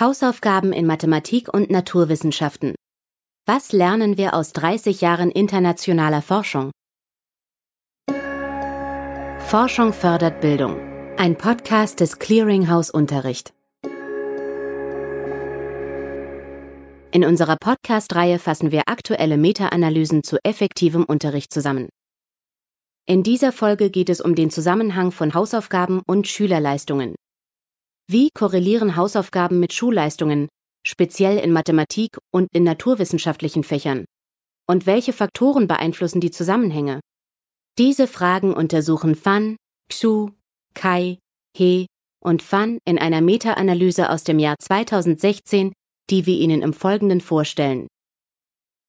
Hausaufgaben in Mathematik und Naturwissenschaften. Was lernen wir aus 30 Jahren internationaler Forschung? Forschung fördert Bildung. Ein Podcast des Clearinghouse Unterricht. In unserer Podcast-Reihe fassen wir aktuelle Meta-Analysen zu effektivem Unterricht zusammen. In dieser Folge geht es um den Zusammenhang von Hausaufgaben und Schülerleistungen. Wie korrelieren Hausaufgaben mit Schulleistungen, speziell in Mathematik und in naturwissenschaftlichen Fächern? Und welche Faktoren beeinflussen die Zusammenhänge? Diese Fragen untersuchen Fan, Xu, Kai, He und Fan in einer Meta-Analyse aus dem Jahr 2016, die wir Ihnen im Folgenden vorstellen.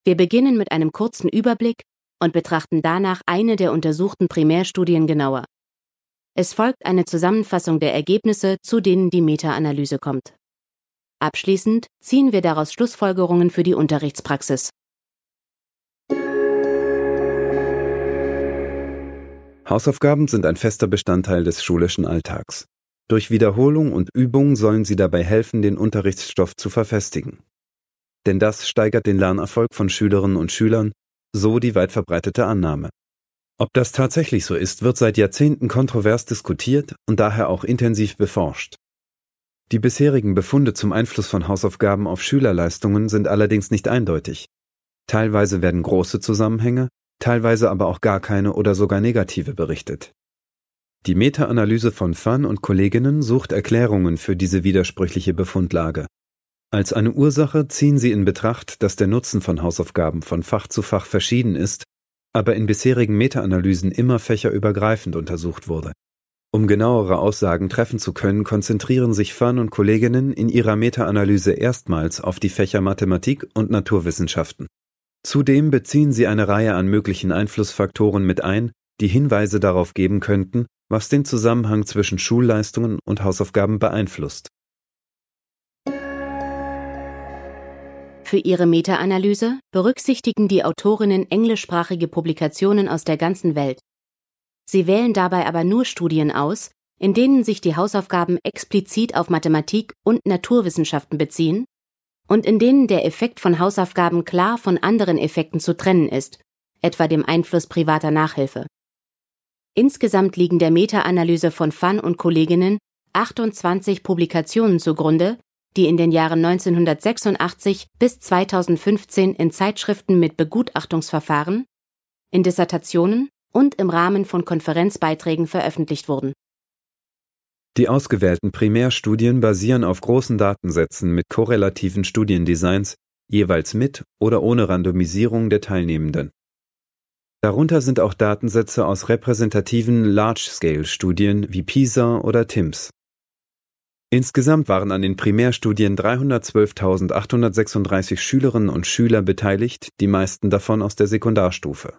Wir beginnen mit einem kurzen Überblick und betrachten danach eine der untersuchten Primärstudien genauer. Es folgt eine Zusammenfassung der Ergebnisse, zu denen die Meta-Analyse kommt. Abschließend ziehen wir daraus Schlussfolgerungen für die Unterrichtspraxis. Hausaufgaben sind ein fester Bestandteil des schulischen Alltags. Durch Wiederholung und Übung sollen sie dabei helfen, den Unterrichtsstoff zu verfestigen. Denn das steigert den Lernerfolg von Schülerinnen und Schülern, so die weit verbreitete Annahme. Ob das tatsächlich so ist, wird seit Jahrzehnten kontrovers diskutiert und daher auch intensiv beforscht. Die bisherigen Befunde zum Einfluss von Hausaufgaben auf Schülerleistungen sind allerdings nicht eindeutig. Teilweise werden große Zusammenhänge, teilweise aber auch gar keine oder sogar negative berichtet. Die Meta-Analyse von Fan und Kolleginnen sucht Erklärungen für diese widersprüchliche Befundlage. Als eine Ursache ziehen sie in Betracht, dass der Nutzen von Hausaufgaben von Fach zu Fach verschieden ist aber in bisherigen Meta-Analysen immer fächerübergreifend untersucht wurde. Um genauere Aussagen treffen zu können, konzentrieren sich Fern und Kolleginnen in ihrer Meta-Analyse erstmals auf die Fächer Mathematik und Naturwissenschaften. Zudem beziehen sie eine Reihe an möglichen Einflussfaktoren mit ein, die Hinweise darauf geben könnten, was den Zusammenhang zwischen Schulleistungen und Hausaufgaben beeinflusst. Für ihre Meta-Analyse berücksichtigen die Autorinnen englischsprachige Publikationen aus der ganzen Welt. Sie wählen dabei aber nur Studien aus, in denen sich die Hausaufgaben explizit auf Mathematik und Naturwissenschaften beziehen und in denen der Effekt von Hausaufgaben klar von anderen Effekten zu trennen ist, etwa dem Einfluss privater Nachhilfe. Insgesamt liegen der Meta-Analyse von Fan und Kolleginnen 28 Publikationen zugrunde, die in den Jahren 1986 bis 2015 in Zeitschriften mit Begutachtungsverfahren, in Dissertationen und im Rahmen von Konferenzbeiträgen veröffentlicht wurden. Die ausgewählten Primärstudien basieren auf großen Datensätzen mit korrelativen Studiendesigns, jeweils mit oder ohne Randomisierung der Teilnehmenden. Darunter sind auch Datensätze aus repräsentativen Large-Scale-Studien wie PISA oder TIMSS. Insgesamt waren an den Primärstudien 312.836 Schülerinnen und Schüler beteiligt, die meisten davon aus der Sekundarstufe.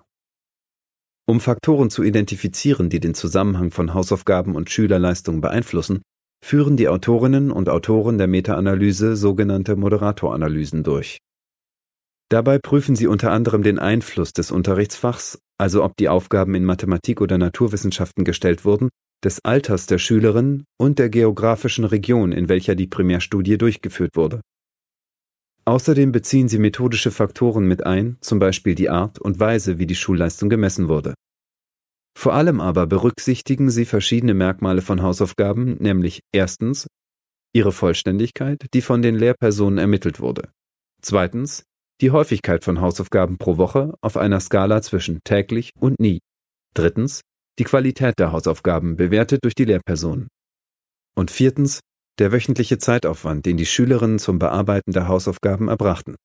Um Faktoren zu identifizieren, die den Zusammenhang von Hausaufgaben und Schülerleistungen beeinflussen, führen die Autorinnen und Autoren der Meta-Analyse sogenannte Moderatoranalysen durch. Dabei prüfen sie unter anderem den Einfluss des Unterrichtsfachs, also ob die Aufgaben in Mathematik oder Naturwissenschaften gestellt wurden, des Alters der Schülerin und der geografischen Region, in welcher die Primärstudie durchgeführt wurde. Außerdem beziehen sie methodische Faktoren mit ein, zum Beispiel die Art und Weise, wie die Schulleistung gemessen wurde. Vor allem aber berücksichtigen sie verschiedene Merkmale von Hausaufgaben, nämlich erstens ihre Vollständigkeit, die von den Lehrpersonen ermittelt wurde. Zweitens die Häufigkeit von Hausaufgaben pro Woche auf einer Skala zwischen täglich und nie. Drittens die Qualität der Hausaufgaben bewertet durch die Lehrpersonen. Und viertens, der wöchentliche Zeitaufwand, den die Schülerinnen zum Bearbeiten der Hausaufgaben erbrachten.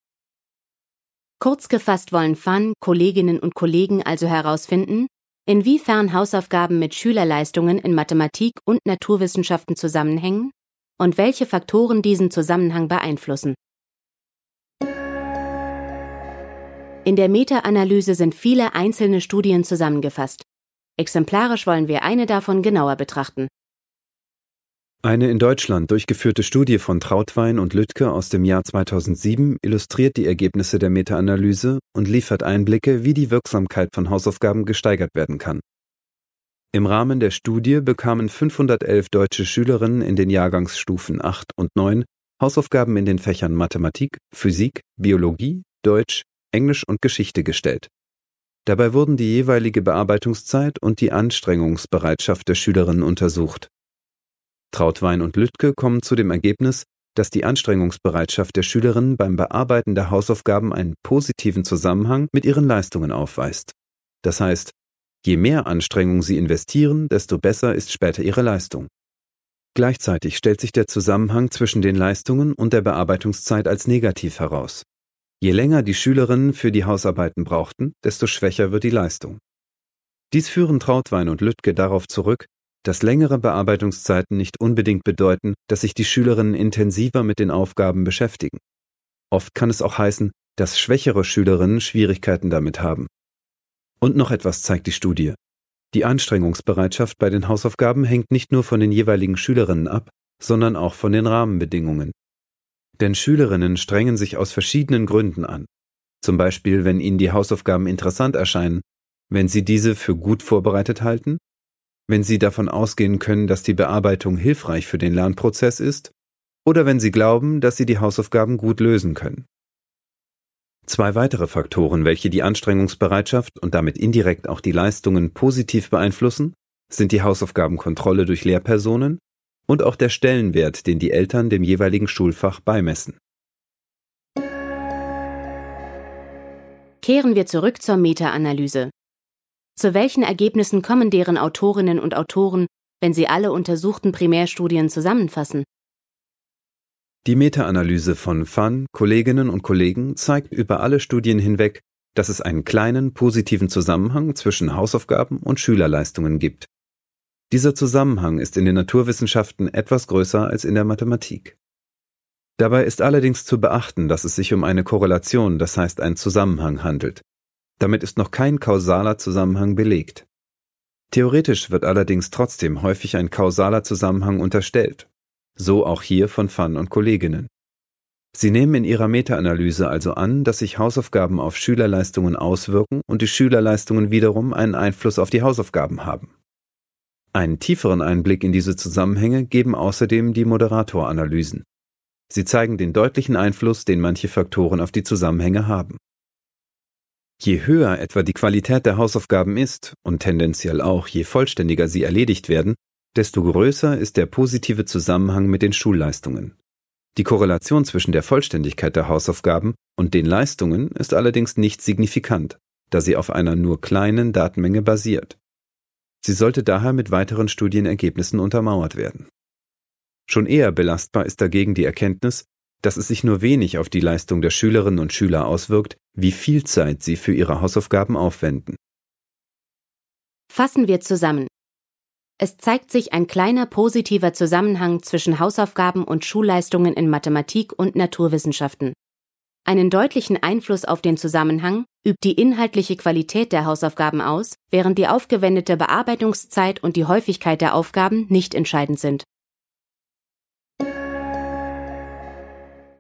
Kurz gefasst wollen FAN, Kolleginnen und Kollegen also herausfinden, inwiefern Hausaufgaben mit Schülerleistungen in Mathematik und Naturwissenschaften zusammenhängen und welche Faktoren diesen Zusammenhang beeinflussen. In der Meta-Analyse sind viele einzelne Studien zusammengefasst. Exemplarisch wollen wir eine davon genauer betrachten. Eine in Deutschland durchgeführte Studie von Trautwein und Lüttke aus dem Jahr 2007 illustriert die Ergebnisse der Meta-Analyse und liefert Einblicke, wie die Wirksamkeit von Hausaufgaben gesteigert werden kann. Im Rahmen der Studie bekamen 511 deutsche Schülerinnen in den Jahrgangsstufen 8 und 9 Hausaufgaben in den Fächern Mathematik, Physik, Biologie, Deutsch, Englisch und Geschichte gestellt. Dabei wurden die jeweilige Bearbeitungszeit und die Anstrengungsbereitschaft der Schülerinnen untersucht. Trautwein und Lüttke kommen zu dem Ergebnis, dass die Anstrengungsbereitschaft der Schülerinnen beim Bearbeiten der Hausaufgaben einen positiven Zusammenhang mit ihren Leistungen aufweist. Das heißt, je mehr Anstrengung sie investieren, desto besser ist später ihre Leistung. Gleichzeitig stellt sich der Zusammenhang zwischen den Leistungen und der Bearbeitungszeit als negativ heraus. Je länger die Schülerinnen für die Hausarbeiten brauchten, desto schwächer wird die Leistung. Dies führen Trautwein und Lüttke darauf zurück, dass längere Bearbeitungszeiten nicht unbedingt bedeuten, dass sich die Schülerinnen intensiver mit den Aufgaben beschäftigen. Oft kann es auch heißen, dass schwächere Schülerinnen Schwierigkeiten damit haben. Und noch etwas zeigt die Studie. Die Anstrengungsbereitschaft bei den Hausaufgaben hängt nicht nur von den jeweiligen Schülerinnen ab, sondern auch von den Rahmenbedingungen. Denn Schülerinnen strengen sich aus verschiedenen Gründen an. Zum Beispiel, wenn ihnen die Hausaufgaben interessant erscheinen, wenn sie diese für gut vorbereitet halten wenn Sie davon ausgehen können, dass die Bearbeitung hilfreich für den Lernprozess ist, oder wenn Sie glauben, dass Sie die Hausaufgaben gut lösen können. Zwei weitere Faktoren, welche die Anstrengungsbereitschaft und damit indirekt auch die Leistungen positiv beeinflussen, sind die Hausaufgabenkontrolle durch Lehrpersonen und auch der Stellenwert, den die Eltern dem jeweiligen Schulfach beimessen. Kehren wir zurück zur Meta-Analyse. Zu welchen Ergebnissen kommen deren Autorinnen und Autoren, wenn sie alle untersuchten Primärstudien zusammenfassen? Die Meta-Analyse von FAN, Kolleginnen und Kollegen zeigt über alle Studien hinweg, dass es einen kleinen positiven Zusammenhang zwischen Hausaufgaben und Schülerleistungen gibt. Dieser Zusammenhang ist in den Naturwissenschaften etwas größer als in der Mathematik. Dabei ist allerdings zu beachten, dass es sich um eine Korrelation, das heißt einen Zusammenhang handelt. Damit ist noch kein kausaler Zusammenhang belegt. Theoretisch wird allerdings trotzdem häufig ein kausaler Zusammenhang unterstellt. So auch hier von Fan und Kolleginnen. Sie nehmen in ihrer Meta-Analyse also an, dass sich Hausaufgaben auf Schülerleistungen auswirken und die Schülerleistungen wiederum einen Einfluss auf die Hausaufgaben haben. Einen tieferen Einblick in diese Zusammenhänge geben außerdem die Moderatoranalysen. Sie zeigen den deutlichen Einfluss, den manche Faktoren auf die Zusammenhänge haben. Je höher etwa die Qualität der Hausaufgaben ist und tendenziell auch je vollständiger sie erledigt werden, desto größer ist der positive Zusammenhang mit den Schulleistungen. Die Korrelation zwischen der Vollständigkeit der Hausaufgaben und den Leistungen ist allerdings nicht signifikant, da sie auf einer nur kleinen Datenmenge basiert. Sie sollte daher mit weiteren Studienergebnissen untermauert werden. Schon eher belastbar ist dagegen die Erkenntnis, dass es sich nur wenig auf die Leistung der Schülerinnen und Schüler auswirkt, wie viel Zeit sie für ihre Hausaufgaben aufwenden. Fassen wir zusammen. Es zeigt sich ein kleiner positiver Zusammenhang zwischen Hausaufgaben und Schulleistungen in Mathematik und Naturwissenschaften. Einen deutlichen Einfluss auf den Zusammenhang übt die inhaltliche Qualität der Hausaufgaben aus, während die aufgewendete Bearbeitungszeit und die Häufigkeit der Aufgaben nicht entscheidend sind.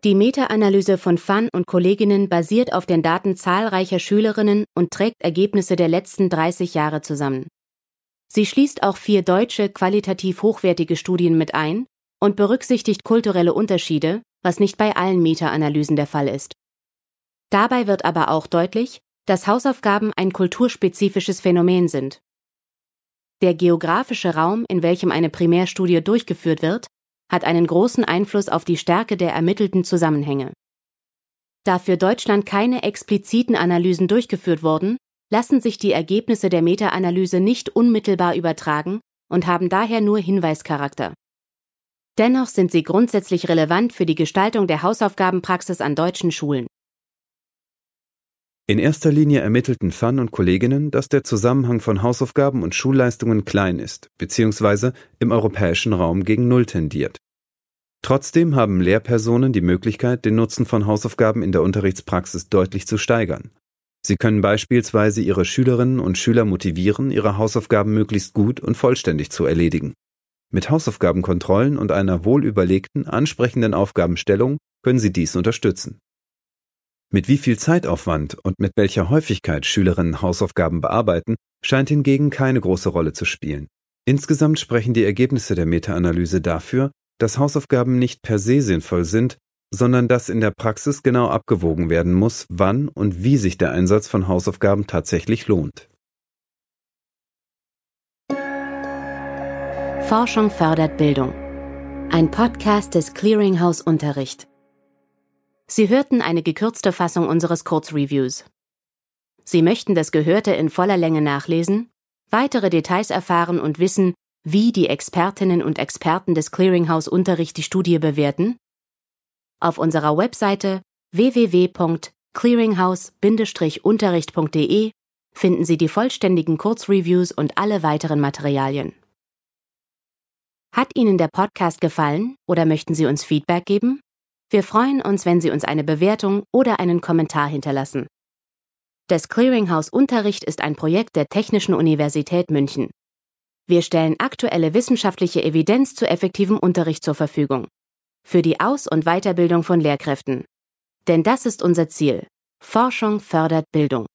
Die Meta-Analyse von Fan und Kolleginnen basiert auf den Daten zahlreicher Schülerinnen und trägt Ergebnisse der letzten 30 Jahre zusammen. Sie schließt auch vier deutsche qualitativ hochwertige Studien mit ein und berücksichtigt kulturelle Unterschiede, was nicht bei allen Meta-Analysen der Fall ist. Dabei wird aber auch deutlich, dass Hausaufgaben ein kulturspezifisches Phänomen sind. Der geografische Raum, in welchem eine Primärstudie durchgeführt wird, hat einen großen Einfluss auf die Stärke der ermittelten Zusammenhänge. Da für Deutschland keine expliziten Analysen durchgeführt wurden, lassen sich die Ergebnisse der Meta-Analyse nicht unmittelbar übertragen und haben daher nur Hinweischarakter. Dennoch sind sie grundsätzlich relevant für die Gestaltung der Hausaufgabenpraxis an deutschen Schulen. In erster Linie ermittelten Fan und Kolleginnen, dass der Zusammenhang von Hausaufgaben und Schulleistungen klein ist, bzw. im europäischen Raum gegen Null tendiert. Trotzdem haben Lehrpersonen die Möglichkeit, den Nutzen von Hausaufgaben in der Unterrichtspraxis deutlich zu steigern. Sie können beispielsweise ihre Schülerinnen und Schüler motivieren, ihre Hausaufgaben möglichst gut und vollständig zu erledigen. Mit Hausaufgabenkontrollen und einer wohlüberlegten, ansprechenden Aufgabenstellung können sie dies unterstützen. Mit wie viel Zeitaufwand und mit welcher Häufigkeit Schülerinnen Hausaufgaben bearbeiten, scheint hingegen keine große Rolle zu spielen. Insgesamt sprechen die Ergebnisse der Meta-Analyse dafür, dass Hausaufgaben nicht per se sinnvoll sind, sondern dass in der Praxis genau abgewogen werden muss, wann und wie sich der Einsatz von Hausaufgaben tatsächlich lohnt. Forschung fördert Bildung. Ein Podcast des Clearinghouse Unterricht. Sie hörten eine gekürzte Fassung unseres Kurzreviews. Sie möchten das Gehörte in voller Länge nachlesen, weitere Details erfahren und wissen, wie die Expertinnen und Experten des Clearinghouse Unterricht die Studie bewerten? Auf unserer Webseite www.clearinghouse-unterricht.de finden Sie die vollständigen Kurzreviews und alle weiteren Materialien. Hat Ihnen der Podcast gefallen oder möchten Sie uns Feedback geben? Wir freuen uns, wenn Sie uns eine Bewertung oder einen Kommentar hinterlassen. Das Clearinghouse Unterricht ist ein Projekt der Technischen Universität München. Wir stellen aktuelle wissenschaftliche Evidenz zu effektivem Unterricht zur Verfügung. Für die Aus- und Weiterbildung von Lehrkräften. Denn das ist unser Ziel. Forschung fördert Bildung.